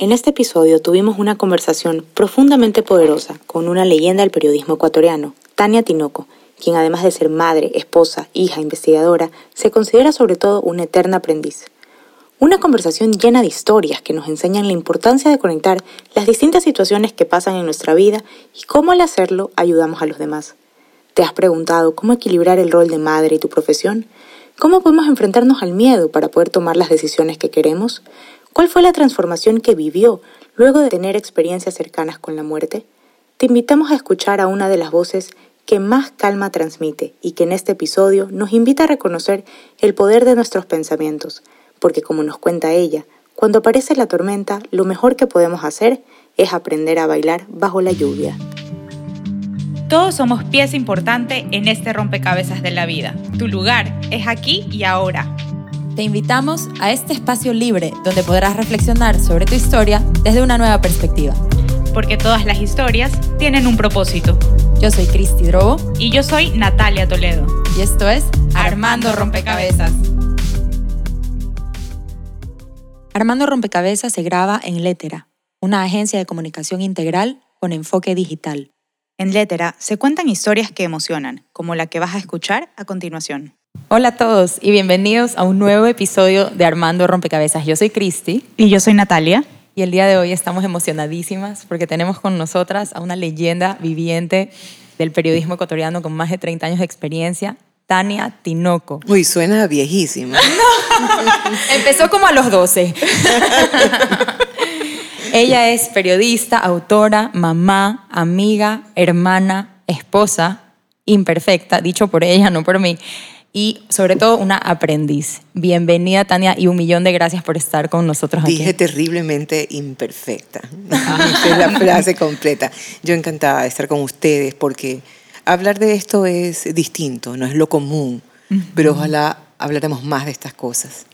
En este episodio tuvimos una conversación profundamente poderosa con una leyenda del periodismo ecuatoriano, Tania Tinoco, quien además de ser madre, esposa, hija, investigadora, se considera sobre todo una eterna aprendiz. Una conversación llena de historias que nos enseñan la importancia de conectar las distintas situaciones que pasan en nuestra vida y cómo al hacerlo ayudamos a los demás. ¿Te has preguntado cómo equilibrar el rol de madre y tu profesión? ¿Cómo podemos enfrentarnos al miedo para poder tomar las decisiones que queremos? ¿Cuál fue la transformación que vivió luego de tener experiencias cercanas con la muerte? Te invitamos a escuchar a una de las voces que más calma transmite y que en este episodio nos invita a reconocer el poder de nuestros pensamientos, porque como nos cuenta ella, cuando aparece la tormenta, lo mejor que podemos hacer es aprender a bailar bajo la lluvia. Todos somos pieza importante en este rompecabezas de la vida. Tu lugar es aquí y ahora. Te invitamos a este espacio libre donde podrás reflexionar sobre tu historia desde una nueva perspectiva. Porque todas las historias tienen un propósito. Yo soy Cristi Drobo. Y yo soy Natalia Toledo. Y esto es Armando Rompecabezas. Armando Rompecabezas se graba en Letera, una agencia de comunicación integral con enfoque digital. En Letera se cuentan historias que emocionan, como la que vas a escuchar a continuación. Hola a todos y bienvenidos a un nuevo episodio de Armando Rompecabezas. Yo soy Cristi. Y yo soy Natalia. Y el día de hoy estamos emocionadísimas porque tenemos con nosotras a una leyenda viviente del periodismo ecuatoriano con más de 30 años de experiencia, Tania Tinoco. Uy, suena viejísima. Empezó como a los 12. Ella es periodista, autora, mamá, amiga, hermana, esposa, imperfecta, dicho por ella, no por mí y sobre todo una aprendiz. Bienvenida Tania y un millón de gracias por estar con nosotros aquí. Dije terriblemente imperfecta. es la frase completa. Yo encantada de estar con ustedes porque hablar de esto es distinto, no es lo común, pero ojalá hablaremos más de estas cosas.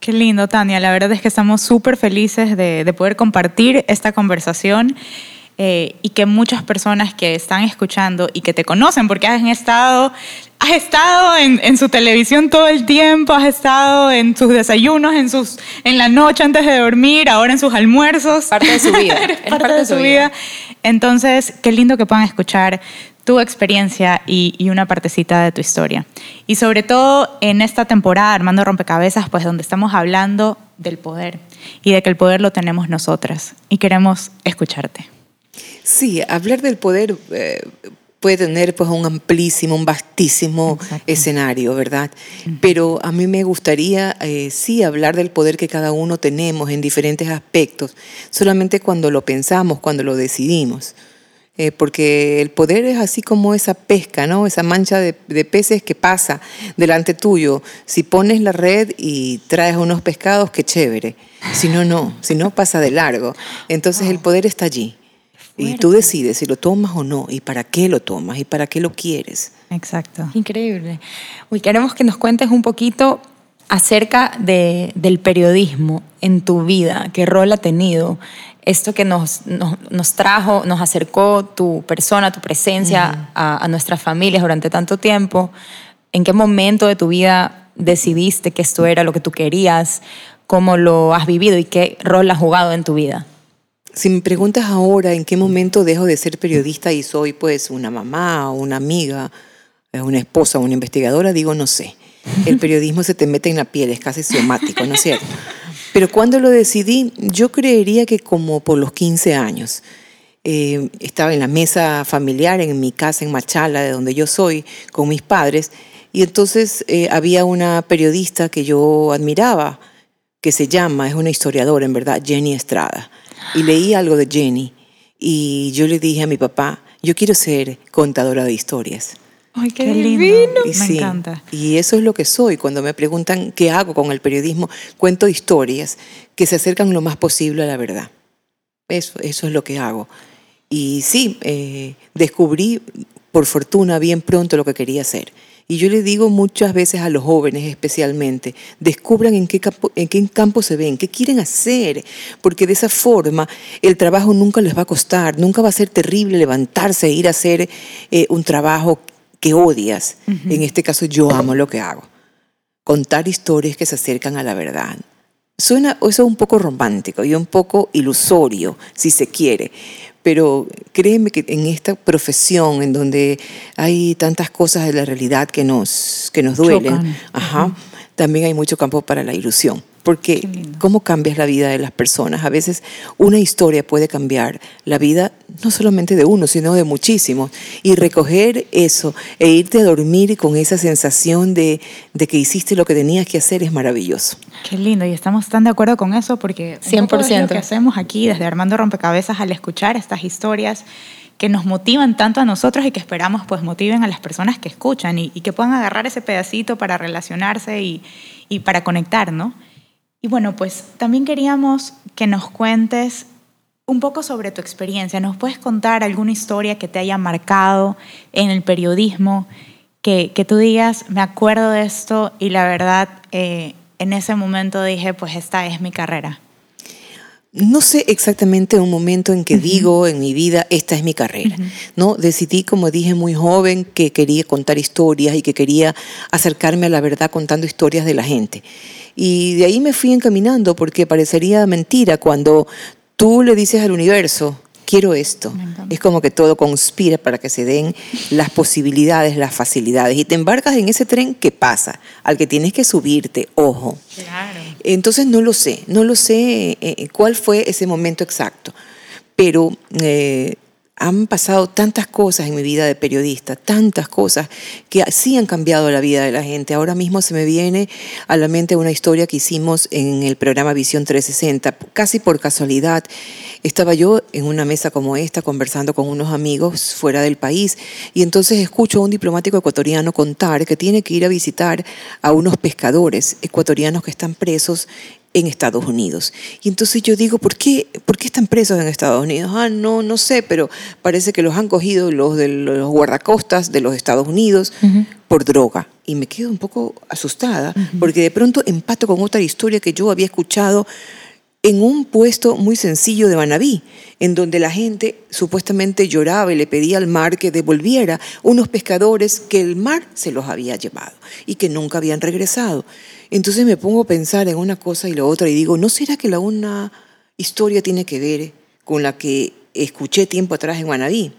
Qué lindo, Tania. La verdad es que estamos súper felices de, de poder compartir esta conversación. Eh, y que muchas personas que están escuchando y que te conocen porque has estado, has estado en, en, su televisión todo el tiempo, has estado en sus desayunos, en, sus, en la noche antes de dormir, ahora en sus almuerzos. Parte de su vida. parte, de su vida. Entonces, qué lindo que puedan escuchar tu experiencia y, y, una partecita de tu historia. Y sobre todo en esta temporada, Armando Rompecabezas, pues donde estamos hablando del poder y de que el poder lo tenemos nosotras y queremos escucharte. Sí, hablar del poder eh, puede tener pues un amplísimo, un vastísimo escenario, ¿verdad? Pero a mí me gustaría eh, sí hablar del poder que cada uno tenemos en diferentes aspectos, solamente cuando lo pensamos, cuando lo decidimos. Eh, porque el poder es así como esa pesca, ¿no? Esa mancha de, de, peces que pasa delante tuyo. Si pones la red y traes unos pescados, qué chévere. Si no, no. Si no, pasa de largo. Entonces el poder está allí. Y tú decides si lo tomas o no, y para qué lo tomas, y para qué lo quieres. Exacto. Increíble. Hoy queremos que nos cuentes un poquito acerca de, del periodismo en tu vida, qué rol ha tenido, esto que nos, nos, trajo, nos acercó tu persona, tu presencia a, a nuestras familias durante tanto tiempo, en qué momento de tu vida decidiste que esto era lo que tú querías, cómo lo has vivido y qué rol has jugado en tu vida. Si me preguntas ahora en qué momento dejo de ser periodista y soy pues una mamá, una amiga, eh, una esposa, una investigadora, digo no sé. El periodismo se te mete en la piel, es casi somático, ¿no es cierto? Pero cuando lo decidí, yo creería que como por los 15 años. Eh, estaba en la mesa familiar en mi casa en Machala, de donde yo soy, con mis padres, y entonces eh, había una periodista que yo admiraba, que se llama, es una historiadora en verdad, Jenny Estrada y leí algo de Jenny y yo le dije a mi papá, yo quiero ser contadora de historias. Ay, qué, lindo. me encanta. Y eso es lo que soy. Cuando me preguntan qué hago con el periodismo, cuento historias que se acercan lo más posible a la verdad. Eso, eso es lo que hago. Y sí, eh, descubrí, por fortuna, bien pronto lo que quería hacer. Y yo le digo muchas veces a los jóvenes especialmente, descubran en qué, campo, en qué campo se ven, qué quieren hacer, porque de esa forma el trabajo nunca les va a costar, nunca va a ser terrible levantarse e ir a hacer eh, un trabajo que odias. En este caso yo amo lo que hago, contar historias que se acercan a la verdad. Suena eso un poco romántico y un poco ilusorio, si se quiere. Pero créeme que en esta profesión en donde hay tantas cosas de la realidad que nos, que nos duelen, ajá, también hay mucho campo para la ilusión. Porque cómo cambias la vida de las personas. A veces una historia puede cambiar la vida no solamente de uno, sino de muchísimos. Y recoger eso e irte a dormir con esa sensación de, de que hiciste lo que tenías que hacer es maravilloso. Qué lindo, y estamos tan de acuerdo con eso porque 100% es lo que hacemos aquí desde Armando Rompecabezas al escuchar estas historias que nos motivan tanto a nosotros y que esperamos pues motiven a las personas que escuchan y, y que puedan agarrar ese pedacito para relacionarse y, y para conectar, ¿no? Y bueno, pues también queríamos que nos cuentes un poco sobre tu experiencia. ¿Nos puedes contar alguna historia que te haya marcado en el periodismo? Que, que tú digas, me acuerdo de esto y la verdad, eh, en ese momento dije, pues esta es mi carrera. No sé exactamente un momento en que digo en mi vida, esta es mi carrera. ¿no? Decidí, como dije, muy joven, que quería contar historias y que quería acercarme a la verdad contando historias de la gente. Y de ahí me fui encaminando porque parecería mentira cuando tú le dices al universo, quiero esto. Es como que todo conspira para que se den las posibilidades, las facilidades. Y te embarcas en ese tren, ¿qué pasa? Al que tienes que subirte, ojo. Claro. Entonces no lo sé, no lo sé eh, cuál fue ese momento exacto. Pero eh, han pasado tantas cosas en mi vida de periodista, tantas cosas que sí han cambiado la vida de la gente. Ahora mismo se me viene a la mente una historia que hicimos en el programa Visión 360, casi por casualidad. Estaba yo en una mesa como esta conversando con unos amigos fuera del país y entonces escucho a un diplomático ecuatoriano contar que tiene que ir a visitar a unos pescadores ecuatorianos que están presos en Estados Unidos. Y entonces yo digo, ¿por qué, ¿por qué están presos en Estados Unidos? Ah, no, no sé, pero parece que los han cogido los de los guardacostas de los Estados Unidos por droga. Y me quedo un poco asustada, porque de pronto empato con otra historia que yo había escuchado en un puesto muy sencillo de Manabí, en donde la gente supuestamente lloraba y le pedía al mar que devolviera unos pescadores que el mar se los había llevado y que nunca habían regresado. Entonces me pongo a pensar en una cosa y la otra y digo, ¿no será que la una historia tiene que ver con la que escuché tiempo atrás en Manabí?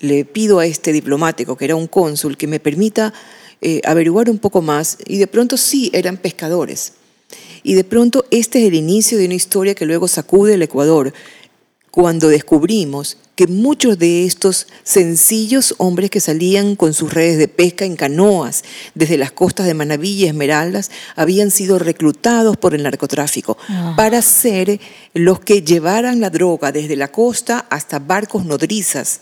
Le pido a este diplomático, que era un cónsul, que me permita eh, averiguar un poco más y de pronto sí, eran pescadores. Y de pronto este es el inicio de una historia que luego sacude el Ecuador, cuando descubrimos que muchos de estos sencillos hombres que salían con sus redes de pesca en canoas desde las costas de Manabí y Esmeraldas habían sido reclutados por el narcotráfico ah. para ser los que llevaran la droga desde la costa hasta barcos nodrizas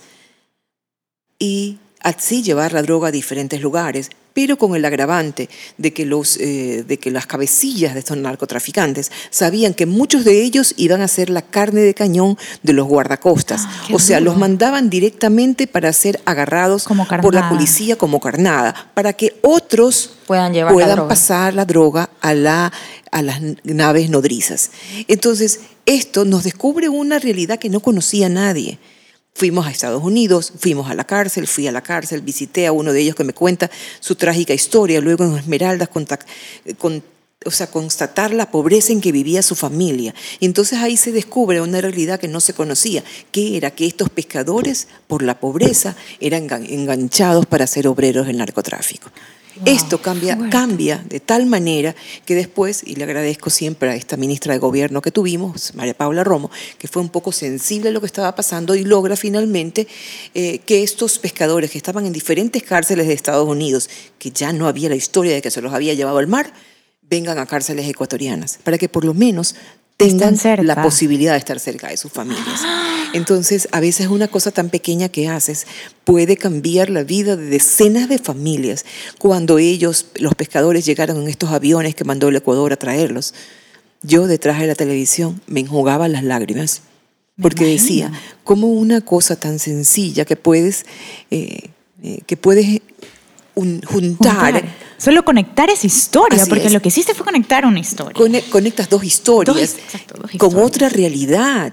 y así llevar la droga a diferentes lugares pero con el agravante de que, los, eh, de que las cabecillas de estos narcotraficantes sabían que muchos de ellos iban a ser la carne de cañón de los guardacostas. Ah, o sea, los mandaban directamente para ser agarrados por la policía como carnada, para que otros puedan, puedan pasar la droga a, la, a las naves nodrizas. Entonces, esto nos descubre una realidad que no conocía nadie. Fuimos a Estados Unidos, fuimos a la cárcel, fui a la cárcel, visité a uno de ellos que me cuenta su trágica historia, luego en Esmeraldas con, o sea, constatar la pobreza en que vivía su familia. Y entonces ahí se descubre una realidad que no se conocía, que era que estos pescadores, por la pobreza, eran enganchados para ser obreros del narcotráfico. Esto cambia, cambia de tal manera que después, y le agradezco siempre a esta ministra de Gobierno que tuvimos, María Paula Romo, que fue un poco sensible a lo que estaba pasando y logra finalmente eh, que estos pescadores que estaban en diferentes cárceles de Estados Unidos, que ya no había la historia de que se los había llevado al mar, vengan a cárceles ecuatorianas, para que por lo menos tengan la posibilidad de estar cerca de sus familias. Entonces, a veces una cosa tan pequeña que haces puede cambiar la vida de decenas de familias. Cuando ellos, los pescadores, llegaron en estos aviones que mandó el Ecuador a traerlos, yo detrás de la televisión me enjugaba las lágrimas, porque decía, ¿cómo una cosa tan sencilla que puedes, eh, eh, que puedes juntar, Solo conectar esa historia, porque lo que hiciste fue conectar una historia. conectas dos historias, con otra realidad.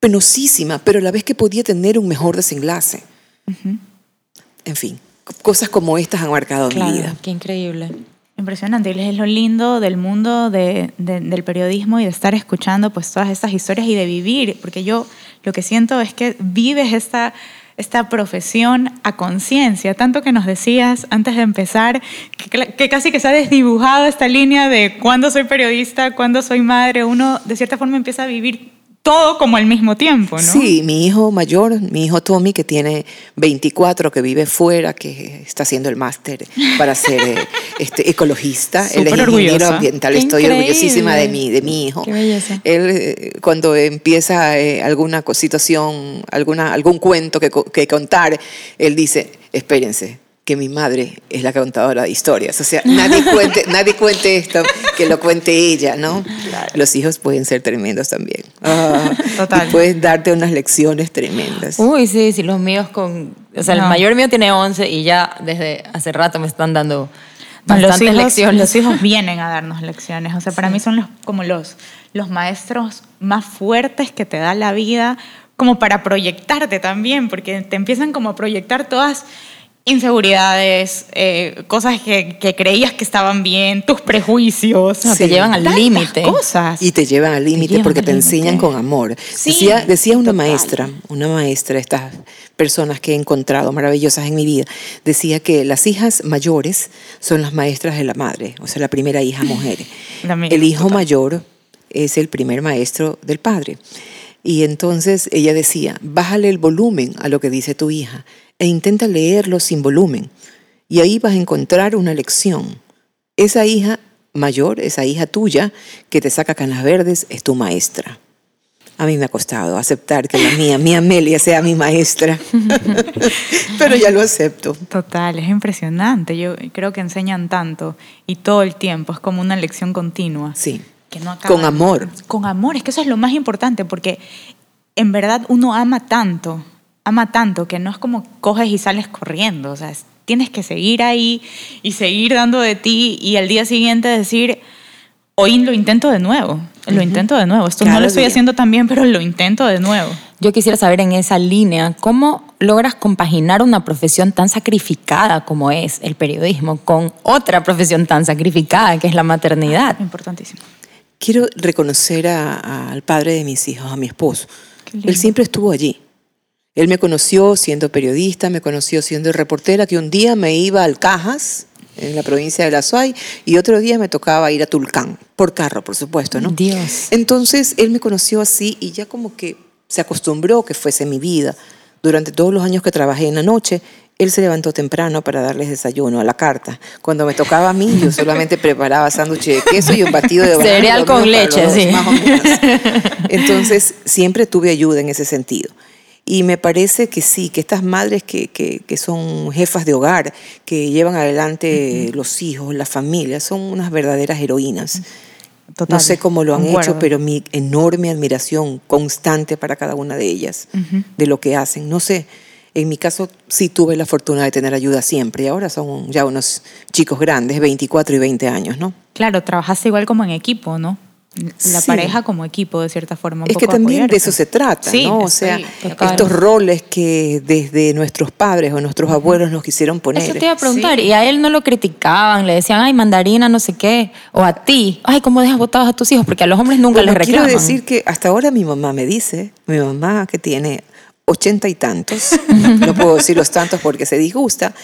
Penosísima, pero a la vez que podía tener un mejor desenlace. En fin, cosas como estas han marcado mi vida. Qué increíble. Impresionante, y es lo lindo del mundo de- de- del periodismo y de estar escuchando pues todas estas historias y de vivir, porque yo lo que siento es que vives esta, esta profesión a conciencia, tanto que nos decías antes de empezar, que, casi que se ha desdibujado esta línea de cuándo soy periodista, cuándo soy madre, uno de cierta forma empieza a vivir todo como al mismo tiempo, ¿no? Sí, mi hijo mayor, mi hijo Tommy, que tiene 24, que vive fuera, que está haciendo el máster para ser eh, este, ecologista. Él es Súper ingeniero ambiental. Qué Estoy increíble. orgullosísima de mi, de mi hijo. Qué belleza. Él, eh, cuando empieza eh, alguna situación, alguna, algún cuento que, que contar, él dice, espérense, que mi madre es la contadora de historias. O sea, nadie cuente, nadie cuente esto, que lo cuente ella, ¿no? Los hijos pueden ser tremendos también. Ah, Total. Y pueden darte unas lecciones tremendas. Uy, sí, sí, los míos con... O sea, No. el mayor mío tiene 11 y ya desde hace rato me están dando los, bastantes hijos, lecciones. los hijos vienen a darnos lecciones. O sea, para mí son los, como los, los maestros más fuertes que te da la vida, como para proyectarte también, porque te empiezan como a proyectar todas inseguridades, eh, cosas que, que creías que estaban bien, tus prejuicios. No, te llevan al límite. cosas. Y te llevan al límite porque al te enseñan con amor. Sí, decía decía una total. maestra, una maestra, estas personas que he encontrado maravillosas en mi vida, decía que las hijas mayores son las maestras de la madre, o sea, la primera hija mujer. Mía, el hijo total. mayor es el primer maestro del padre. Y entonces ella decía, bájale el volumen a lo que dice tu hija e intenta leerlo sin volumen. Y ahí vas a encontrar una lección. Esa hija mayor, esa hija tuya que te saca canas verdes, es tu maestra. A mí me ha costado aceptar que la mía, mi Amelia, sea mi maestra. Pero ya lo acepto. Total, es impresionante. Yo creo que enseñan tanto y todo el tiempo. Es como una lección continua. Sí. que no acaba. Con amor. Con amor, es que eso es lo más importante porque en verdad uno ama tanto, ama tanto que no es como coges y sales corriendo, o sea, es- tienes que seguir ahí y seguir dando de ti y al día siguiente decir, hoy lo intento de nuevo, lo intento de nuevo, esto no lo estoy día. haciendo tan bien, pero lo intento de nuevo. Yo quisiera saber en esa línea, ¿cómo logras compaginar una profesión tan sacrificada como es el periodismo con otra profesión tan sacrificada que es la maternidad? Importantísimo. Quiero reconocer a- a- al padre de mis hijos, a mi esposo. Él siempre estuvo allí. Él me conoció siendo periodista, me conoció siendo reportera, que un día me iba al Cajas, en la provincia de La Suay, y otro día me tocaba ir a Tulcán, por carro, por supuesto, ¿no? Dios. Entonces, él me conoció así y ya como que se acostumbró que fuese mi vida. Durante todos los años que trabajé en la noche, él se levantó temprano para darles desayuno a la carta. Cuando me tocaba a mí, yo solamente preparaba sándwich de queso y un batido de Cereal con leche, dos, sí. más o menos. Entonces, siempre tuve ayuda en ese sentido. Y me parece que sí, que estas madres que, que, que son jefas de hogar, que llevan adelante los hijos, la familia, son unas verdaderas heroínas. Total, no sé cómo lo han hecho, pero mi enorme admiración constante para cada una de ellas, de lo que hacen. No sé, en mi caso sí tuve la fortuna de tener ayuda siempre y ahora son ya unos chicos grandes, 24 y 20 años, ¿no? Claro, trabajaste igual como en equipo, ¿no? La Sí. pareja como equipo, de cierta forma. un Es que también de eso se trata, Sí, ¿no? O sea, estos roles que desde nuestros padres o nuestros abuelos nos quisieron poner. Eso te iba a preguntar. Sí. Y a él no lo criticaban, le decían, ay, mandarina, no sé qué. O a ti, ay, ¿cómo dejas botados a tus hijos? Porque a los hombres nunca Bueno, les quiero reclaman. decir que hasta ahora mi mamá me dice, mi mamá que tiene ochenta y tantos, no puedo decir los tantos porque se disgusta,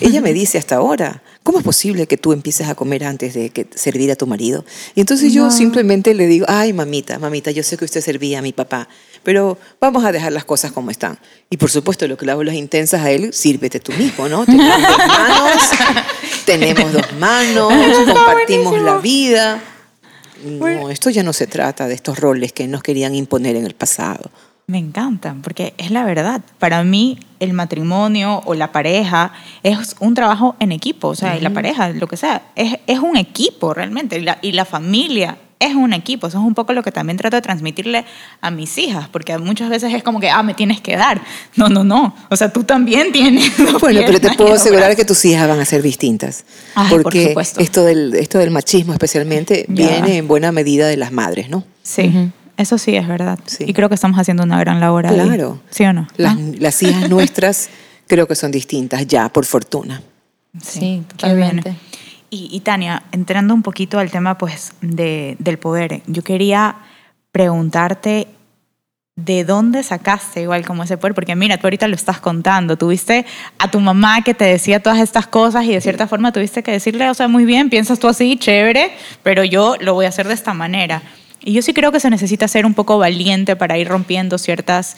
ella me dice hasta ahora, ¿cómo es posible que tú empieces a comer antes de que servir a tu marido? Y entonces yo simplemente le digo, ay mamita, mamita, yo sé que usted servía a mi papá, pero vamos a dejar las cosas como están. Y por supuesto, lo que le hago las intensas a él, sírvete tú mismo, ¿no? Tenemos dos manos, tenemos dos manos, compartimos la vida. No, esto ya no se trata de estos roles que nos querían imponer en el pasado. Me encantan, porque es la verdad. Para mí, el matrimonio o la pareja es un trabajo en equipo. O sea, y la pareja, lo que sea, es, es un equipo realmente. Y la, y la familia es un equipo. Eso es un poco lo que también trato de transmitirle a mis hijas, porque muchas veces es como que, ah, me tienes que dar. No, no, no. O sea, tú también tienes. Bueno, pero te puedo asegurar que tus hijas van a ser distintas. Ay, por porque supuesto. esto del, esto del machismo especialmente Ya. viene en buena medida de las madres, ¿no? Sí, eso sí es verdad. Sí. Y creo que estamos haciendo una gran labor ahí. Claro. ¿Sí o no? Las, ¿Ah? las hijas nuestras creo que son distintas ya, por fortuna. Sí, bien. totalmente. Y, y Tania, entrando un poquito al tema pues, de, del poder, yo quería preguntarte de dónde sacaste igual como ese poder, porque mira, tú ahorita lo estás contando, tuviste a tu mamá que te decía todas estas cosas y de cierta forma tuviste que decirle, o sea, muy bien, piensas tú así, chévere, pero yo lo voy a hacer de esta manera. Y yo sí creo que se necesita ser un poco valiente para ir rompiendo ciertas,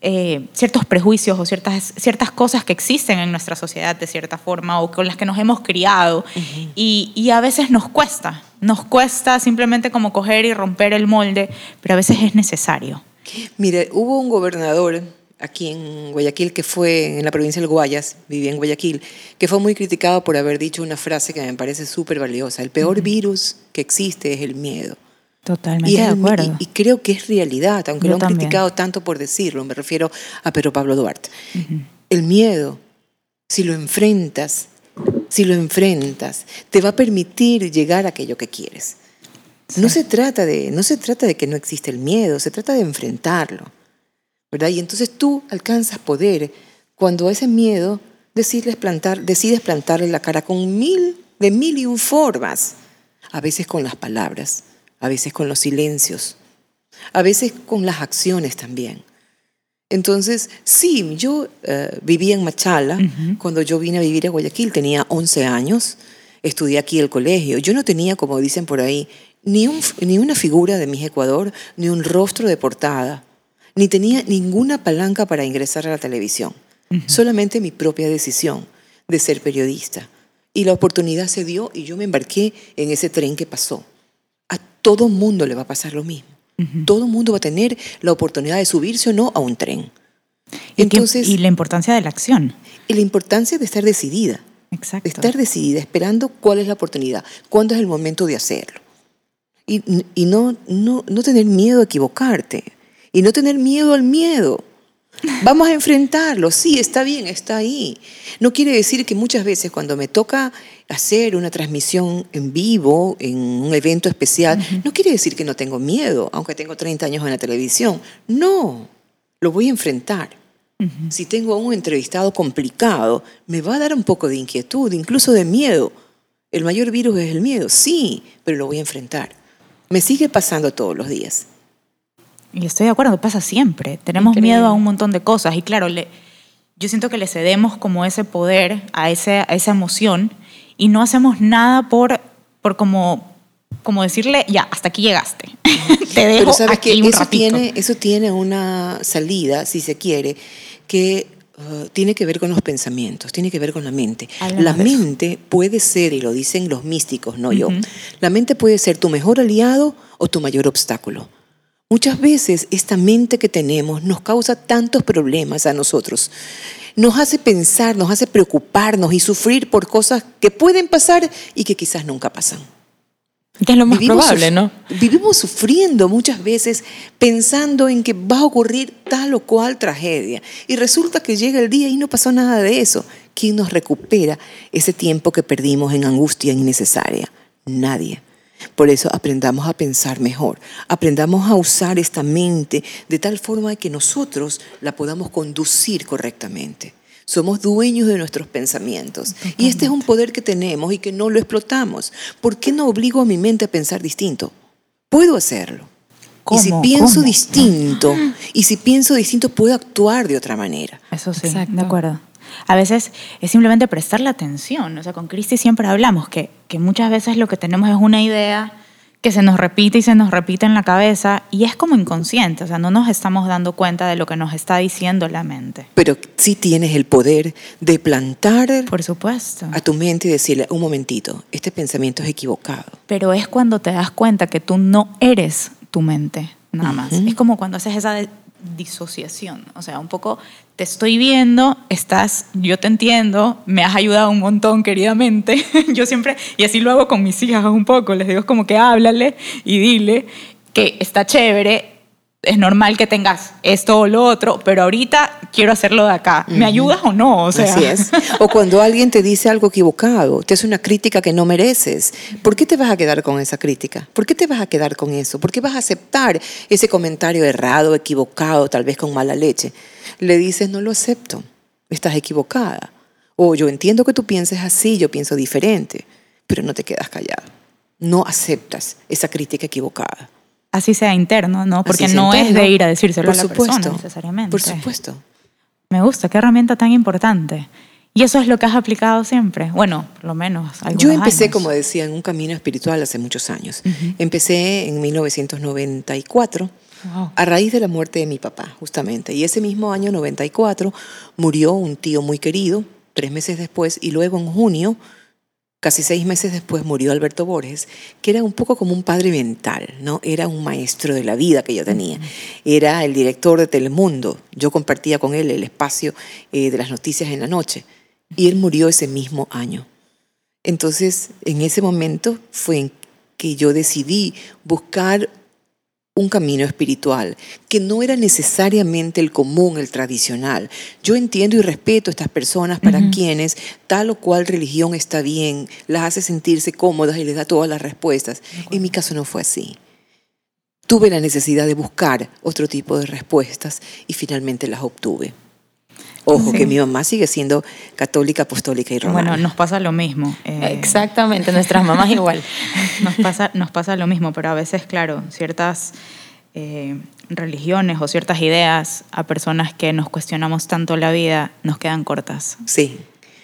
eh, ciertos prejuicios o ciertas, ciertas cosas que existen en nuestra sociedad de cierta forma o con las que nos hemos criado. y, y a veces nos cuesta, nos cuesta simplemente como coger y romper el molde, pero a veces es necesario. Mire, hubo un gobernador aquí en Guayaquil que fue en la provincia del Guayas, vivía en Guayaquil, que fue muy criticado por haber dicho una frase que me parece súper valiosa. El peor virus que existe es el miedo. Totalmente Y, de es acuerdo. y- y creo que es realidad, aunque Yo lo han también. criticado tanto por decirlo, me refiero a Pedro Pablo Duarte. El miedo, si lo enfrentas, si lo enfrentas, te va a permitir llegar a aquello que quieres. No se trata de, no se trata de que no existe el miedo, se trata de enfrentarlo, ¿verdad? Y entonces tú alcanzas poder cuando a ese miedo decides plantar, decides plantarle la cara con mil, de mil y un formas, a veces con las palabras, a veces con los silencios, a veces con las acciones también. Entonces, sí, yo eh, vivía en Machala cuando yo vine a vivir a Guayaquil, tenía 11 años, estudié aquí el colegio. Yo no tenía, como dicen por ahí, ni, un, ni una figura de Miss Ecuador, ni un rostro de portada, ni tenía ninguna palanca para ingresar a la televisión. Solamente mi propia decisión de ser periodista. Y la oportunidad se dio y yo me embarqué en ese tren que pasó. Todo mundo le va a pasar lo mismo. Todo mundo va a tener la oportunidad de subirse o no a un tren. Y que- Entonces, y la importancia de la acción. y la importancia de estar decidida, Exacto. de estar decidida, esperando cuál es la oportunidad, cuándo es el momento de hacerlo. Y, y no, no, no tener miedo a equivocarte, y no tener miedo al miedo. Vamos a enfrentarlo, sí, está bien, está ahí. No quiere decir que muchas veces cuando me toca hacer una transmisión en vivo, en un evento especial, no quiere decir que no tengo miedo, aunque tengo 30 años en la televisión. No, lo voy a enfrentar. Si tengo a un entrevistado complicado, me va a dar un poco de inquietud, incluso de miedo. El mayor virus es el miedo, sí, pero lo voy a enfrentar. Me sigue pasando todos los días. Y estoy de acuerdo, pasa siempre. Tenemos Increíble. miedo a un montón de cosas. Y claro, le, yo siento que le cedemos como ese poder a, ese, a esa emoción y no hacemos nada por, por como, como decirle, ya, hasta aquí llegaste. Te dejo Pero sabes aquí que un eso ratito. tiene, eso tiene una salida, si se quiere, que uh, tiene que ver con los pensamientos, tiene que ver con la mente. La mente puede ser, y lo dicen los místicos, no yo, la mente puede ser tu mejor aliado o tu mayor obstáculo. Muchas veces esta mente que tenemos nos causa tantos problemas a nosotros. Nos hace pensar, nos hace preocuparnos y sufrir por cosas que pueden pasar y que quizás nunca pasan. Que es lo más Vivimos probable, ¿no? Vivimos sufriendo muchas veces pensando en que va a ocurrir tal o cual tragedia. Y resulta que llega el día y no pasó nada de eso. ¿Quién nos recupera ese tiempo que perdimos en angustia innecesaria? Nadie. Por eso aprendamos a pensar mejor, aprendamos a usar esta mente de tal forma que nosotros la podamos conducir correctamente. Somos dueños de nuestros pensamientos y este es un poder que tenemos y que no lo explotamos. ¿Por qué no obligo a mi mente a pensar distinto? Puedo hacerlo. Y si ¿Cómo? pienso ¿Cómo? distinto, y si pienso distinto, puedo actuar de otra manera. Eso sí, Exacto. de acuerdo. A veces es simplemente prestarle atención. O sea, con Cristi siempre hablamos que, que muchas veces lo que tenemos es una idea que se nos repite y se nos repite en la cabeza y es como inconsciente. O sea, no nos estamos dando cuenta de lo que nos está diciendo la mente. Pero sí tienes el poder de plantar Por supuesto. a tu mente y decirle, un momentito, este pensamiento es equivocado. Pero es cuando te das cuenta que tú no eres tu mente, nada más. Es como cuando haces esa disociación. O sea, un poco te estoy viendo, estás, yo te entiendo, me has ayudado un montón, queridamente. yo siempre, y así lo hago con mis hijas un poco, les digo como que háblale y dile que está chévere. Es normal que tengas esto o lo otro, pero ahorita quiero hacerlo de acá. ¿Me ayudas o no? O sea, Así es. O cuando alguien te dice algo equivocado, te hace una crítica que no mereces, ¿por qué te vas a quedar con esa crítica? ¿Por qué te vas a quedar con eso? ¿Por qué vas a aceptar ese comentario errado, equivocado, tal vez con mala leche? Le dices, no lo acepto, estás equivocada. O yo entiendo que tú pienses así, yo pienso diferente. pero no te quedas callado. No aceptas esa crítica equivocada. Así sea interno, ¿no? Porque no es interno. de ir a decírselo Por a la supuesto, persona necesariamente. Por supuesto. Me gusta, qué herramienta tan importante. Y eso es lo que has aplicado siempre. Bueno, por lo menos. Yo empecé, años. como decía, en un camino espiritual hace muchos años. Empecé en 1994, Wow. a raíz de la muerte de mi papá, justamente. Y ese mismo año, 94, murió un tío muy querido, tres meses después, y luego en junio, casi seis meses después, murió Alberto Borges, que era un poco como un padre mental, ¿no? Era un maestro de la vida que yo tenía. Era el director de Telemundo. Yo compartía con él el espacio eh, de las noticias en la noche. Y él murió ese mismo año. Entonces, en ese momento fue en que yo decidí buscar un camino espiritual que no era necesariamente el común, el tradicional. Yo entiendo y respeto a estas personas para quienes tal o cual religión está bien, las hace sentirse cómodas y les da todas las respuestas. En mi caso no fue así. Tuve la necesidad de buscar otro tipo de respuestas y finalmente las obtuve. Ojo, Sí. que mi mamá sigue siendo católica, apostólica y romana. Bueno, nos pasa lo mismo. eh, Exactamente, nuestras mamás igual. nos pasa, nos pasa lo mismo, pero a veces, claro, ciertas eh, religiones o ciertas ideas a personas que nos cuestionamos tanto la vida nos quedan cortas. Sí.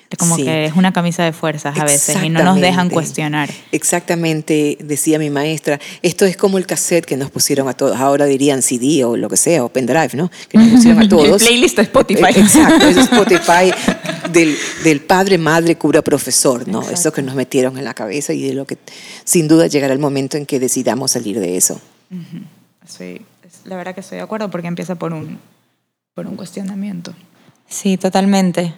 Es como sí. que es una camisa de fuerzas a veces y no nos dejan cuestionar. Exactamente, decía mi maestra, esto es como el cassette que nos pusieron a todos, ahora dirían CD o lo que sea, o pendrive, ¿no? Que nos pusieron a todos. El playlist de Spotify. Eh, Exacto, es Spotify del, del padre, madre, cura, profesor, ¿no? Eso que nos metieron en la cabeza y de lo que sin duda llegará el momento en que decidamos salir de eso. Sí, la verdad que estoy de acuerdo porque empieza por un, por un cuestionamiento. Sí, totalmente.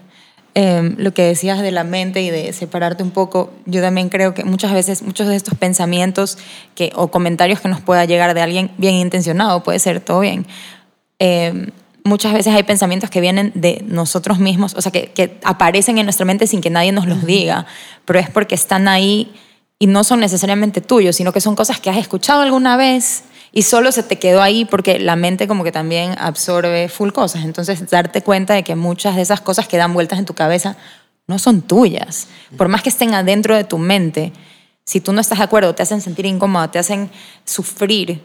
Eh, lo que decías de la mente y de separarte un poco, yo también creo que muchas veces muchos de estos pensamientos que, o comentarios que nos pueda llegar de alguien bien intencionado, puede ser todo bien, eh, muchas veces hay pensamientos que vienen de nosotros mismos, o sea, que, que aparecen en nuestra mente sin que nadie nos los diga, pero es porque están ahí y no son necesariamente tuyos, sino que son cosas que has escuchado alguna vez y solo se te quedó ahí porque la mente como que también absorbe full cosas. Entonces, darte cuenta de que muchas de esas cosas que dan vueltas en tu cabeza no son tuyas. Por más que estén adentro de tu mente, si tú no estás de acuerdo, te hacen sentir incómoda, te hacen sufrir,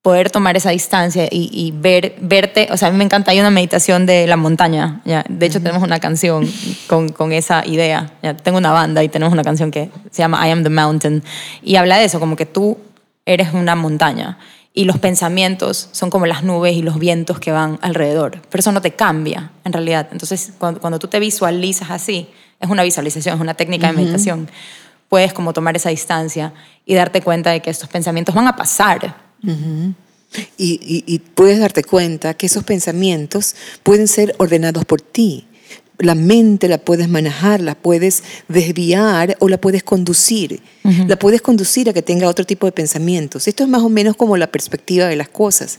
poder tomar esa distancia y, y ver, verte, o sea, a mí me encanta, hay una meditación de la montaña, ¿ya? de hecho tenemos una canción con, con esa idea, ¿ya? tengo una banda y tenemos una canción que se llama I Am the Mountain y habla de eso, como que tú eres una montaña. Y los pensamientos son como las nubes y los vientos que van alrededor, pero eso no te cambia en realidad, entonces cuando, cuando tú te visualizas así, es una visualización, es una técnica de meditación, puedes como tomar esa distancia y darte cuenta de que estos pensamientos van a pasar, Y, y- y puedes darte cuenta que esos pensamientos pueden ser ordenados por ti. La mente la puedes manejar, la puedes desviar o la puedes conducir. La puedes conducir a que tenga otro tipo de pensamientos. Esto es más o menos como la perspectiva de las cosas.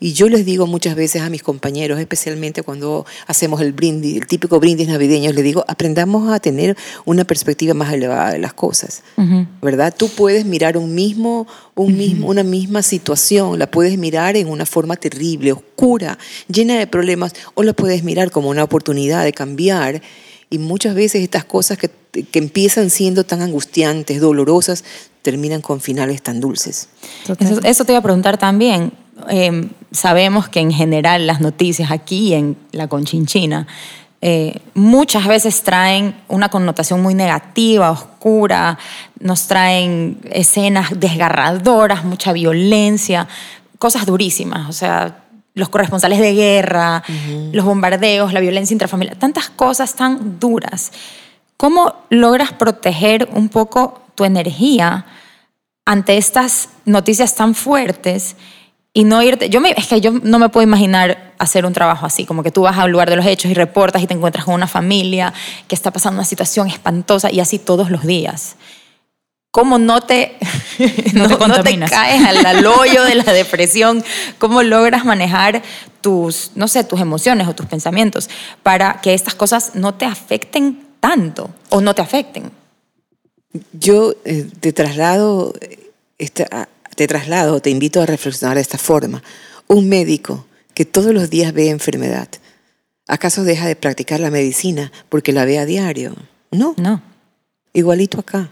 Y yo les digo muchas veces a mis compañeros, especialmente cuando hacemos el brindis, el típico brindis navideño, les digo, aprendamos a tener una perspectiva más elevada de las cosas, ¿verdad? Tú puedes mirar un mismo, un mismo, una misma situación, la puedes mirar en una forma terrible, oscura, llena de problemas, o la puedes mirar como una oportunidad de cambiar. Y muchas veces estas cosas que, que empiezan siendo tan angustiantes, dolorosas, terminan con finales tan dulces. Eso, eso te iba a preguntar también. Eh, sabemos que en general las noticias aquí en la Conchinchina eh, muchas veces traen una connotación muy negativa, oscura, nos traen escenas desgarradoras, mucha violencia, cosas durísimas, o sea, los corresponsales de guerra, los bombardeos, la violencia intrafamiliar, tantas cosas tan duras. ¿Cómo logras proteger un poco tu energía ante estas noticias tan fuertes y no irte. Yo me, es que yo no me puedo imaginar hacer un trabajo así, como que tú vas al lugar de los hechos y reportas y te encuentras con una familia que está pasando una situación espantosa y así todos los días. ¿Cómo no te, No te no, no te caes al, al hoyo de la depresión? ¿Cómo logras manejar tus, no sé, tus emociones o tus pensamientos para que estas cosas no te afecten tanto o no te afecten? Yo eh, te traslado, esta- te traslado, te invito a reflexionar de esta forma. Un médico que todos los días ve enfermedad, ¿acaso deja de practicar la medicina porque la ve a diario? No. No. igualito acá.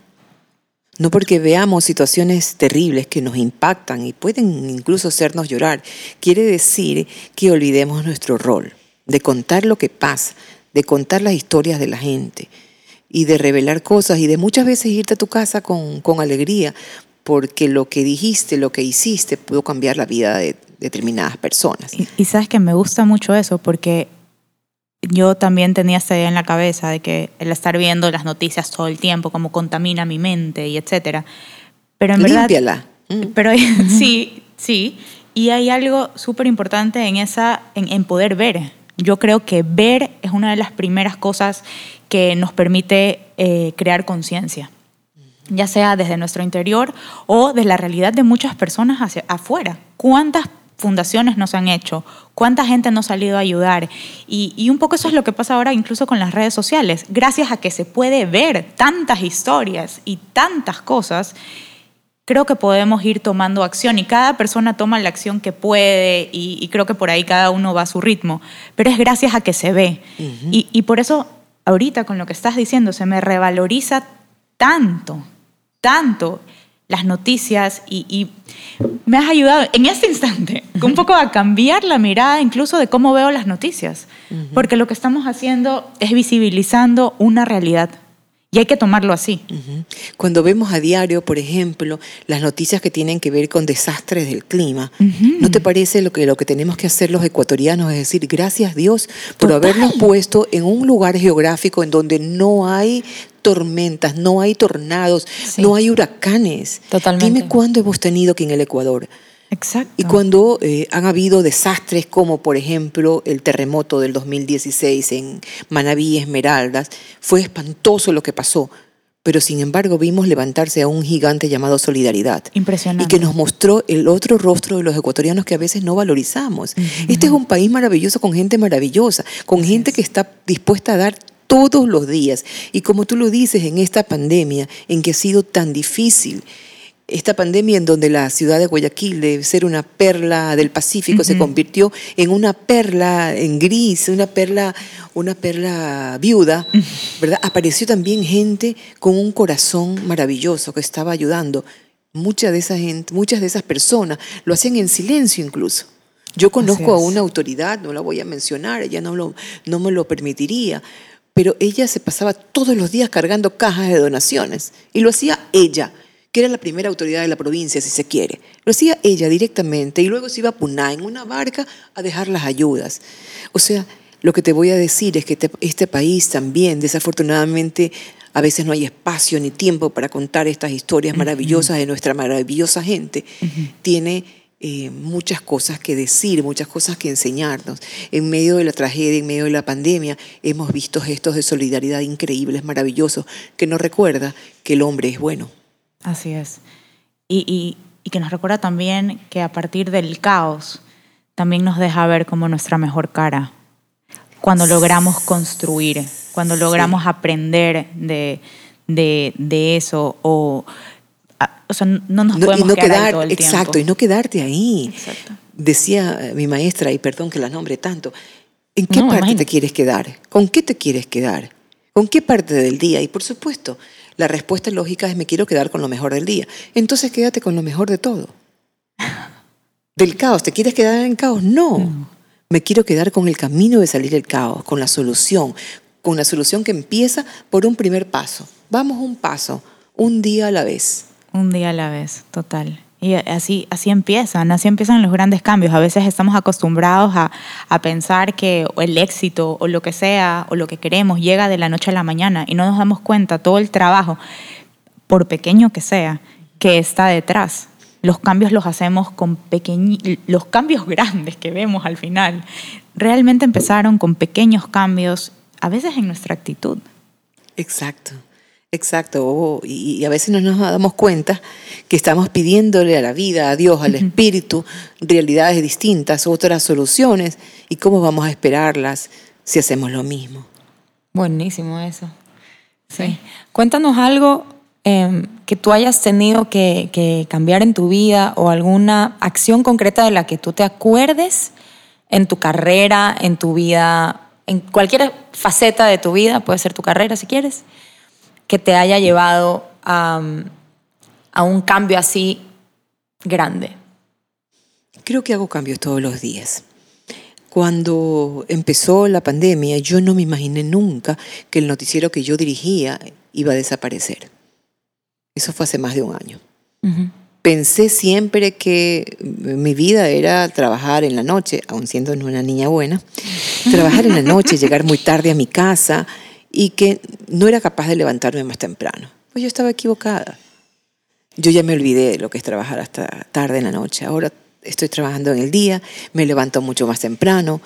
No porque veamos situaciones terribles que nos impactan y pueden incluso hacernos llorar, quiere decir que olvidemos nuestro rol de contar lo que pasa, de contar las historias de la gente y de revelar cosas y de muchas veces irte a tu casa con, con alegría, porque lo que dijiste, lo que hiciste pudo cambiar la vida de determinadas personas. Y, y sabes que me gusta mucho eso porque yo también tenía esta idea en la cabeza de que el estar viendo las noticias todo el tiempo, como contamina mi mente y etcétera. Pero en Límpiala. verdad. Pero sí, sí. Y hay algo súper importante en esa, en, en poder ver. Yo creo que ver es una de las primeras cosas que nos permite eh, crear conciencia ya sea desde nuestro interior o de la realidad de muchas personas hacia afuera. ¿Cuántas fundaciones nos han hecho, cuánta gente nos ha salido a ayudar. Y, y, un poco eso es lo que pasa ahora incluso con las redes sociales. Gracias a que se puede ver tantas historias y tantas cosas, creo que podemos ir tomando acción y cada persona toma la acción que puede y, y creo que por ahí cada uno va a su ritmo. Pero es gracias a que se ve. Uh -huh. y, y por eso ahorita con lo que estás diciendo se me revaloriza tanto, tanto las noticias y, y, me has ayudado en este instante un poco a cambiar la mirada incluso de cómo veo las noticias, uh -huh. porque lo que estamos haciendo es visibilizando una realidad. Y hay que tomarlo así. Uh -huh. Cuando vemos a diario, por ejemplo, las noticias que tienen que ver con desastres del clima, uh -huh. ¿no te parece lo que, lo que tenemos que hacer los ecuatorianos? Es decir, gracias Dios por Total. habernos puesto en un lugar geográfico en donde no hay tormentas, no hay tornados, sí. no hay huracanes. Totalmente. Dime cuándo hemos tenido aquí en el Ecuador. Exacto. Y cuando eh, han habido desastres como por ejemplo el terremoto del 2016 en Manabí, Esmeraldas, fue espantoso lo que pasó, pero sin embargo vimos levantarse a un gigante llamado Solidaridad. Impresionante. Y que nos mostró el otro rostro de los ecuatorianos que a veces no valorizamos. Uh -huh. Este es un país maravilloso con gente maravillosa, con gente que está dispuesta a dar todos los días. Y como tú lo dices, en esta pandemia en que ha sido tan difícil, esta pandemia en donde la ciudad de Guayaquil, de ser una perla del Pacífico, uh -huh. se convirtió en una perla en gris, una perla, una perla viuda, uh -huh. ¿verdad? Apareció también gente con un corazón maravilloso que estaba ayudando. Mucha de esa gente, muchas de esas personas lo hacían en silencio incluso. Yo conozco a una autoridad, no la voy a mencionar, ella no, lo, no me lo permitiría, pero ella se pasaba todos los días cargando cajas de donaciones y lo hacía ella que era la primera autoridad de la provincia, si se quiere. Lo hacía ella directamente y luego se iba a Puná en una barca a dejar las ayudas. O sea, lo que te voy a decir es que te, este país también, desafortunadamente, a veces no hay espacio ni tiempo para contar estas historias maravillosas uh -huh. de nuestra maravillosa gente. Uh -huh. Tiene eh, muchas cosas que decir, muchas cosas que enseñarnos. En medio de la tragedia, en medio de la pandemia, hemos visto gestos de solidaridad increíbles, maravillosos, que nos recuerda que el hombre es bueno. Así es. Y, y, y, que nos recuerda también que a partir del caos también nos deja ver como nuestra mejor cara. Cuando logramos construir, cuando logramos sí. aprender de, de, de, eso o, o sea, no nos no, podemos no quedar quedar, ahí todo el Exacto, tiempo. y no quedarte ahí. Exacto. Decía mi maestra, y perdón que la nombre tanto, ¿en qué No, parte imagínate. te quieres quedar? ¿Con qué te quieres quedar? ¿Con qué parte del día? Y por supuesto, la respuesta lógica es me quiero quedar con lo mejor del día. Entonces quédate con lo mejor de todo. Del caos, ¿te quieres quedar en caos? No. No. Me quiero quedar con el camino de salir del caos, con la solución, con la solución que empieza por un primer paso. Vamos un paso, un día a la vez. Un día a la vez, total. Y así, así empiezan, así empiezan los grandes cambios. A veces estamos acostumbrados a, a, pensar que el éxito o lo que sea o lo que queremos llega de la noche a la mañana y no nos damos cuenta todo el trabajo, por pequeño que sea, que está detrás. Los cambios los hacemos con pequeños, los cambios grandes que vemos al final, realmente empezaron con pequeños cambios, a veces en nuestra actitud. Exacto. Exacto, oh, y, y, a veces no nos damos cuenta que estamos pidiéndole a la vida, a Dios, al Espíritu, realidades distintas, otras soluciones, y cómo vamos a esperarlas si hacemos lo mismo. Buenísimo eso. Sí. sí. Cuéntanos algo eh, que tú hayas tenido que, que, cambiar en tu vida o alguna acción concreta de la que tú te acuerdes en tu carrera, en tu vida, en cualquier faceta de tu vida, puede ser tu carrera si quieres que te haya llevado a, a un cambio así grande? Creo que hago cambios todos los días. Cuando empezó la pandemia, yo no me imaginé nunca que el noticiero que yo dirigía iba a desaparecer. Eso fue hace más de un año. Pensé siempre que mi vida era trabajar en la noche, aun siendo una niña buena, trabajar en la noche, llegar muy tarde a mi casa y que no era capaz de levantarme más temprano. Pues yo estaba equivocada. Yo ya me olvidé de lo que es trabajar hasta tarde en la noche. Ahora estoy trabajando en el día, me levanto mucho más temprano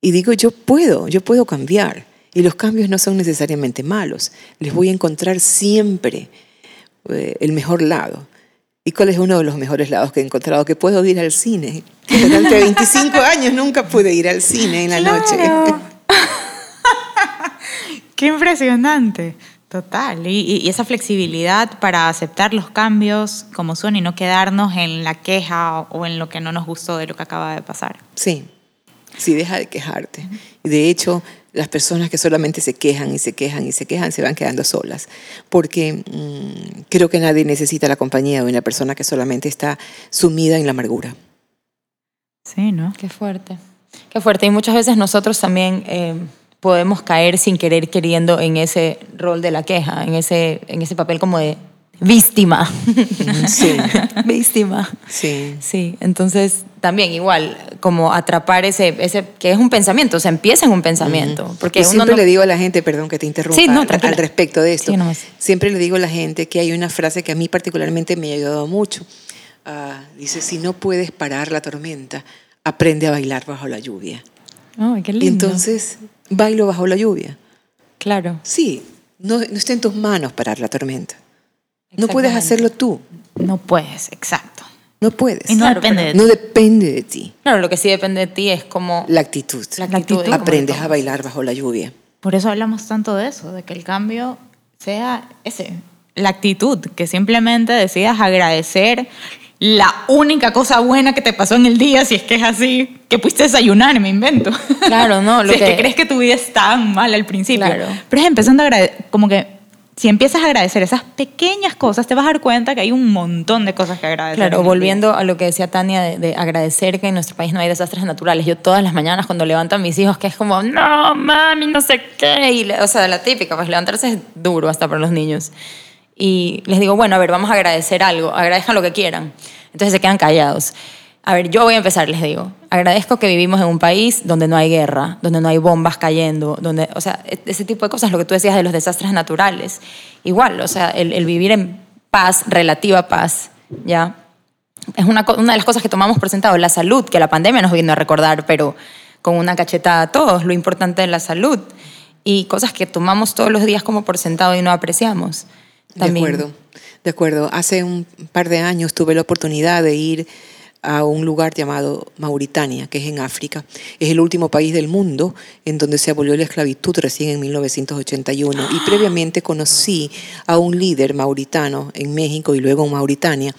y digo, yo puedo, yo puedo cambiar. Y los cambios no son necesariamente malos. Les voy a encontrar siempre eh, el mejor lado. ¿Y cuál es uno de los mejores lados que he encontrado? Que puedo ir al cine. Durante 25 años nunca pude ir al cine en la noche. Qué impresionante. Total, y, esa flexibilidad para aceptar los cambios como son y no quedarnos en la queja o en lo que no nos gustó de lo que acaba de pasar. Sí, sí, deja de quejarte. De hecho, las personas que solamente se quejan y se quejan y se quejan se van quedando solas, porque mm, creo que nadie necesita la compañía de una persona que solamente está sumida en la amargura. Sí, ¿no? Qué fuerte. Qué fuerte. Y muchas veces nosotros también... Eh, podemos caer sin querer queriendo en ese rol de la queja, en ese, en ese papel como de víctima. Sí. víctima. Sí. Sí, entonces también igual, como atrapar ese, ese, que es un pensamiento, o sea, empieza en un pensamiento. Porque Yo siempre le digo a la gente, perdón que te interrumpa, sí, no, al respecto de esto, siempre le digo a la gente que hay una frase que a mí particularmente me ha ayudado mucho. Ah, dice, si no puedes parar la tormenta, aprende a bailar bajo la lluvia. qué lindo. Y entonces bailo bajo la lluvia. Claro. Sí, no, no está en tus manos parar la tormenta. No puedes hacerlo tú. No puedes, exacto. No puedes. Y no depende de ti. No depende de ti. Claro, lo que sí depende de ti es como... La actitud. La actitud. Aprendes a bailar bajo la lluvia. Por eso hablamos tanto de eso, de que el cambio sea ese, la actitud, que simplemente decidas agradecer la única cosa buena que te pasó en el día, si es que es así, que pudiste desayunar, me invento. Claro, no. Lo si es que crees que tu vida es tan mal al principio. Claro. Pero es empezando a agradecer, como que si empiezas a agradecer esas pequeñas cosas, te vas a dar cuenta que hay un montón de cosas que agradecer. Claro, volviendo a lo que decía Tania de, agradecer que en nuestro país no hay desastres naturales. Yo todas las mañanas cuando levanto a mis hijos, que es como, no, mami, no sé qué. Y, o sea, la típica, pues levantarse es duro hasta para los niños y les digo, bueno, a ver, vamos a agradecer algo, agradezcan lo que quieran. Entonces se quedan callados. A ver, yo voy a empezar, les digo. Agradezco que vivimos en un país donde no hay guerra, donde no hay bombas cayendo, donde, o sea, e-, ese tipo de cosas, lo que tú decías de los desastres naturales. Igual, o sea, el, vivir en paz, relativa paz, ¿ya? Es una, una de las cosas que tomamos por sentado, la salud, que la pandemia nos vino a recordar, pero con una cachetada a todos, lo importante de la salud. Y cosas que tomamos todos los días como por sentado y no apreciamos. De acuerdo, de acuerdo. Hace un par de años tuve la oportunidad de ir a un lugar llamado Mauritania, que es en África. Es el último país del mundo en donde se abolió la esclavitud recién en 1981. Y previamente conocí a un líder mauritano en México y luego en Mauritania,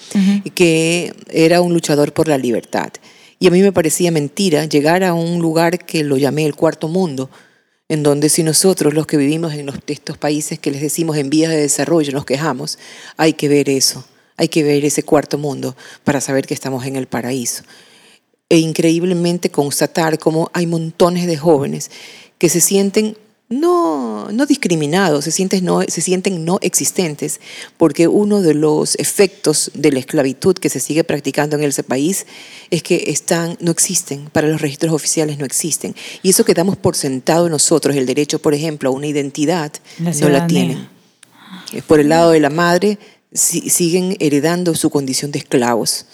que era un luchador por la libertad. Y a mí me parecía mentira llegar a un lugar que lo llamé el cuarto mundo, en donde si nosotros los que vivimos en estos países que les decimos en vías de desarrollo nos quejamos, hay que ver eso, hay que ver ese cuarto mundo para saber que estamos en el paraíso. E increíblemente constatar cómo hay montones de jóvenes que se sienten no, no discriminados, se sienten no, se sienten no existentes, porque uno de los efectos de la esclavitud que se sigue practicando en ese país es que están, no existen, para los registros oficiales no existen. Y eso que damos por sentado nosotros, el derecho, por ejemplo, a una identidad, no la tienen. Por el lado de la madre, siguen heredando su condición de esclavos.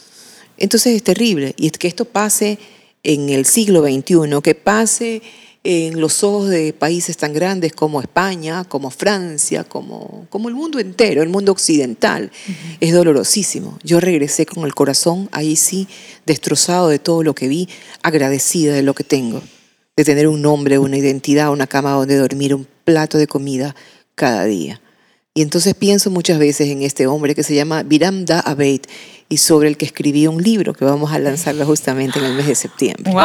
Entonces es terrible. Y es que esto pase en el siglo XXI, que pase en los ojos de países tan grandes como España, como Francia, como, como el mundo entero, el mundo occidental. Es dolorosísimo. Yo regresé con el corazón ahí sí, destrozado de todo lo que vi, agradecida de lo que tengo, de tener un nombre, una identidad, una cama donde dormir, un plato de comida cada día. Y entonces pienso muchas veces en este hombre que se llama Biram Da Abed y sobre el que escribí un libro que vamos a lanzarlo justamente en el mes de septiembre. ¡Wow!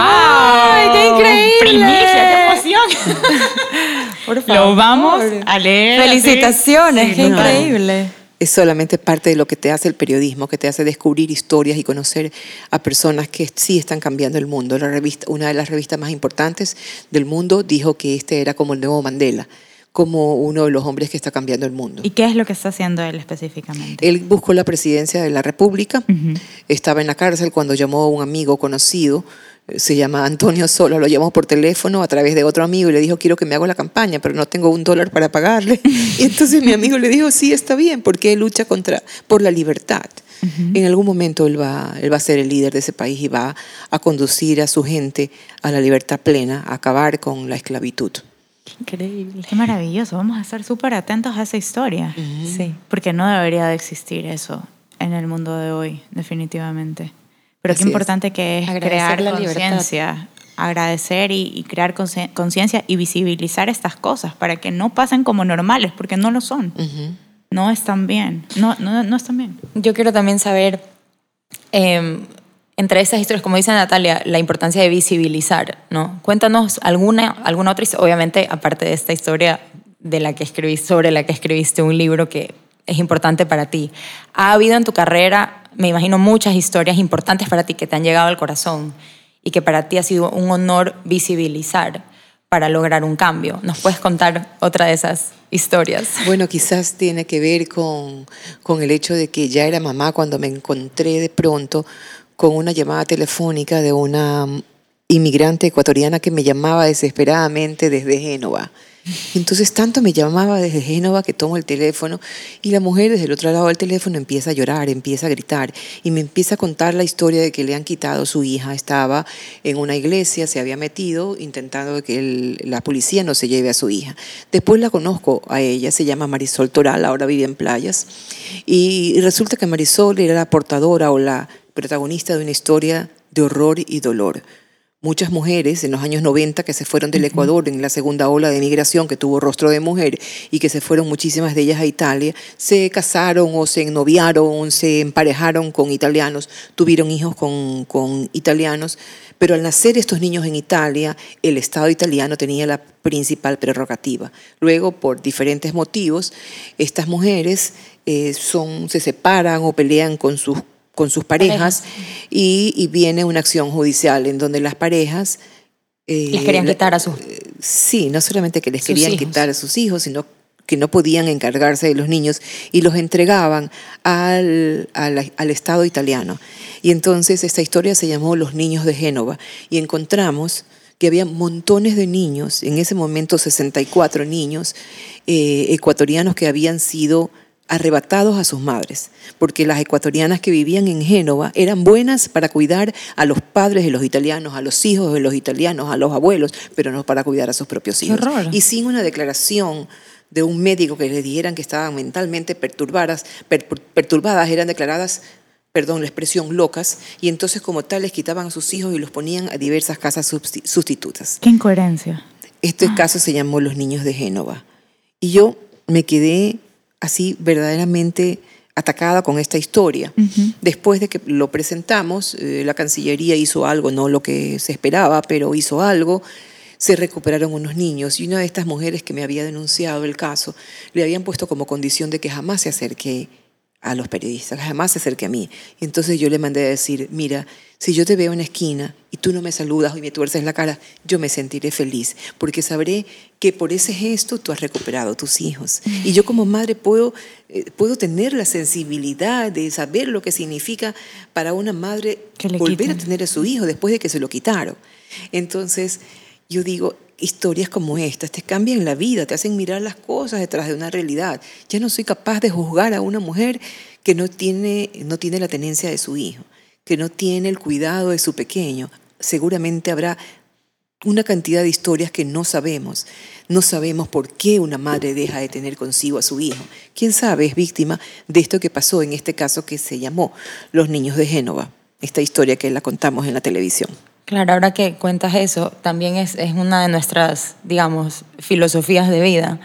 ¡Qué increíble! ¡Primicia, qué emoción! Por Lo vamos favor. a leer. Felicitaciones, Sí, qué no. increíble. Es solamente parte de lo que te hace el periodismo, que te hace descubrir historias y conocer a personas que sí están cambiando el mundo. La revista, una de las revistas más importantes del mundo dijo que este era como el nuevo Mandela, como uno de los hombres que está cambiando el mundo. ¿Y qué es lo que está haciendo él específicamente? Él buscó la presidencia de la República, estaba en la cárcel cuando llamó a un amigo conocido, eh, se llama Antonio Sola, lo llamó por teléfono a través de otro amigo y le dijo, quiero que me haga la campaña, pero no tengo un dólar para pagarle. Y entonces mi amigo le dijo, sí, está bien, porque él lucha contra, por la libertad. En algún momento él va, él va a ser el líder de ese país y va a conducir a su gente a la libertad plena, a acabar con la esclavitud. Increíble. Qué maravilloso. Vamos a estar súper atentos a esa historia. Sí. Porque no debería de existir eso en el mundo de hoy, definitivamente. Pero Así qué es. importante que es Agradecer crear conciencia, agradecer y, y crear conciencia y visibilizar estas cosas para que no pasen como normales, porque no lo son. No están bien. No, no, no están bien. Yo quiero también saber, eh, entre esas historias, como dice Natalia, la importancia de visibilizar, ¿no? Cuéntanos alguna, alguna otra historia, obviamente, aparte de esta historia de la que escribiste, sobre la que escribiste un libro que es importante para ti. ¿Ha habido en tu carrera, me imagino, muchas historias importantes para ti que te han llegado al corazón y que para ti ha sido un honor visibilizar para lograr un cambio? ¿Nos puedes contar otra de esas historias? Bueno, quizás tiene que ver con, con el hecho de que ya era mamá cuando me encontré de pronto con una llamada telefónica de una inmigrante ecuatoriana que me llamaba desesperadamente desde Génova. Entonces tanto me llamaba desde Génova que tomo el teléfono y la mujer desde el otro lado del teléfono empieza a llorar, empieza a gritar y me empieza a contar la historia de que le han quitado su hija. Estaba en una iglesia, se había metido intentando que la policía no se lleve a su hija. Después la conozco a ella, se llama Marisol Toral, ahora vive en playas y resulta que Marisol era la portadora o la protagonista de una historia de horror y dolor muchas mujeres en los años 90 que se fueron del Ecuador en la segunda ola de migración que tuvo rostro de mujer y que se fueron muchísimas de ellas a Italia, se casaron o se ennoviaron, se emparejaron con italianos, tuvieron hijos con, con italianos, pero al nacer estos niños en Italia, el Estado italiano tenía la principal prerrogativa. Luego, por diferentes motivos, estas mujeres eh, son, se separan o pelean con sus con sus parejas y, y viene una acción judicial en donde las parejas... eh, Les querían quitar a sus... Sí, no solamente que les querían hijos. quitar a sus hijos, sino que no podían encargarse de los niños y los entregaban al, al, al Estado italiano. Y entonces esta historia se llamó Los Niños de Génova y encontramos que había montones de niños, en ese momento 64 niños eh, ecuatorianos que habían sido arrebatados a sus madres, porque las ecuatorianas que vivían en Génova eran buenas para cuidar a los padres de los italianos, a los hijos de los italianos, a los abuelos, pero no para cuidar a sus propios hijos. horror. Y sin una declaración de un médico que les dijeran que estaban mentalmente perturbadas, per- perturbadas eran declaradas, perdón la expresión, locas, y entonces como tal les quitaban a sus hijos y los ponían a diversas casas sustitutas. Qué incoherencia. Este caso se llamó Los Niños de Génova. Y yo me quedé así verdaderamente atacada con esta historia. Después de que lo presentamos, eh, la Cancillería hizo algo, no lo que se esperaba, pero hizo algo. Se recuperaron unos niños y una de estas mujeres que me había denunciado el caso le habían puesto como condición de que jamás se acerque a los periodistas, jamás se acerque a mí. Y entonces yo le mandé a decir, mira, si yo te veo en la esquina y tú no me saludas y me tuerces la cara, yo me sentiré feliz, porque sabré que por ese gesto tú has recuperado tus hijos. Y yo como madre puedo, eh, puedo tener la sensibilidad de saber lo que significa para una madre volver a tener a su hijo después de que se lo quitaron. Entonces, yo digo, historias como estas te cambian la vida, te hacen mirar las cosas detrás de una realidad. Ya no soy capaz de juzgar a una mujer que no tiene, no tiene la tenencia de su hijo, que no tiene el cuidado de su pequeño. Seguramente habrá una cantidad de historias que no sabemos. No sabemos por qué una madre deja de tener consigo a su hijo. ¿Quién sabe es víctima de esto que pasó en este caso que se llamó Los Niños de Génova? Esta historia que la contamos en la televisión. Claro, ahora que cuentas eso, también es, es una de nuestras, digamos, filosofías de vida,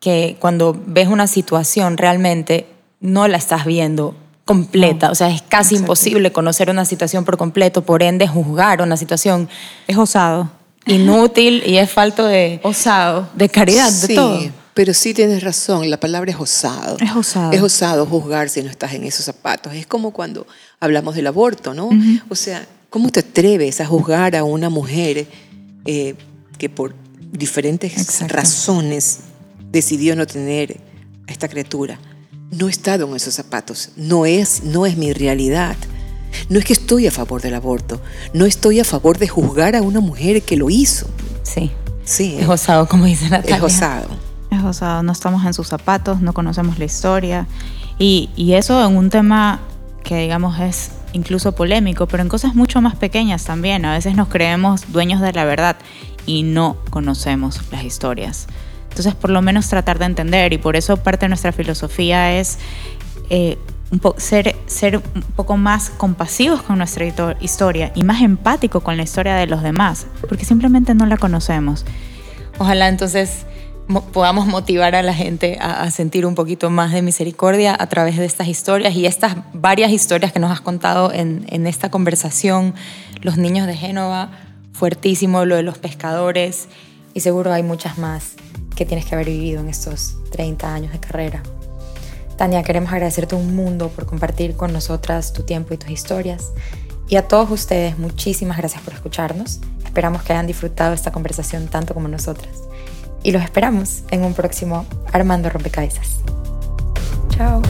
que cuando ves una situación realmente no la estás viendo completa, o sea, es casi imposible conocer una situación por completo, por ende juzgar una situación Es osado. inútil y es falto de, Osado. de caridad, sí, de todo. pero sí tienes razón, la palabra es osado. Es osado. Es osado juzgar si no estás en esos zapatos. Es como cuando hablamos del aborto, ¿no? O sea, ¿cómo te atreves a juzgar a una mujer eh, que por diferentes Exacto. razones decidió no tener a esta criatura? No he estado en esos zapatos, no es, no es mi realidad. No es que estoy a favor del aborto, no estoy a favor de juzgar a una mujer que lo hizo. Sí. Sí, Es osado, como dice Natalia. es osado. Es osado, no estamos en sus zapatos, no conocemos la historia. Y, y eso en un tema que digamos es incluso polémico, pero en cosas mucho más pequeñas también. A veces nos creemos dueños de la verdad y no conocemos las historias. Entonces, por lo menos tratar de entender, y por eso parte de nuestra filosofía es eh, ser, ser un poco más compasivos con nuestra historia y más empático con la historia de los demás, porque simplemente no la conocemos. Ojalá entonces podamos motivar a la gente a, a sentir un poquito más de misericordia a través de estas historias y estas varias historias que nos has contado en, en esta conversación. Los niños de Génova, fuertísimo lo de los pescadores y seguro hay muchas más que tienes que haber vivido en estos 30 años de carrera. Tania, queremos agradecerte un mundo por compartir con nosotras tu tiempo y tus historias. Y a todos ustedes, muchísimas gracias por escucharnos. Esperamos que hayan disfrutado esta conversación tanto como nosotras. Y los esperamos en un próximo Armando Rompecabezas. Chao.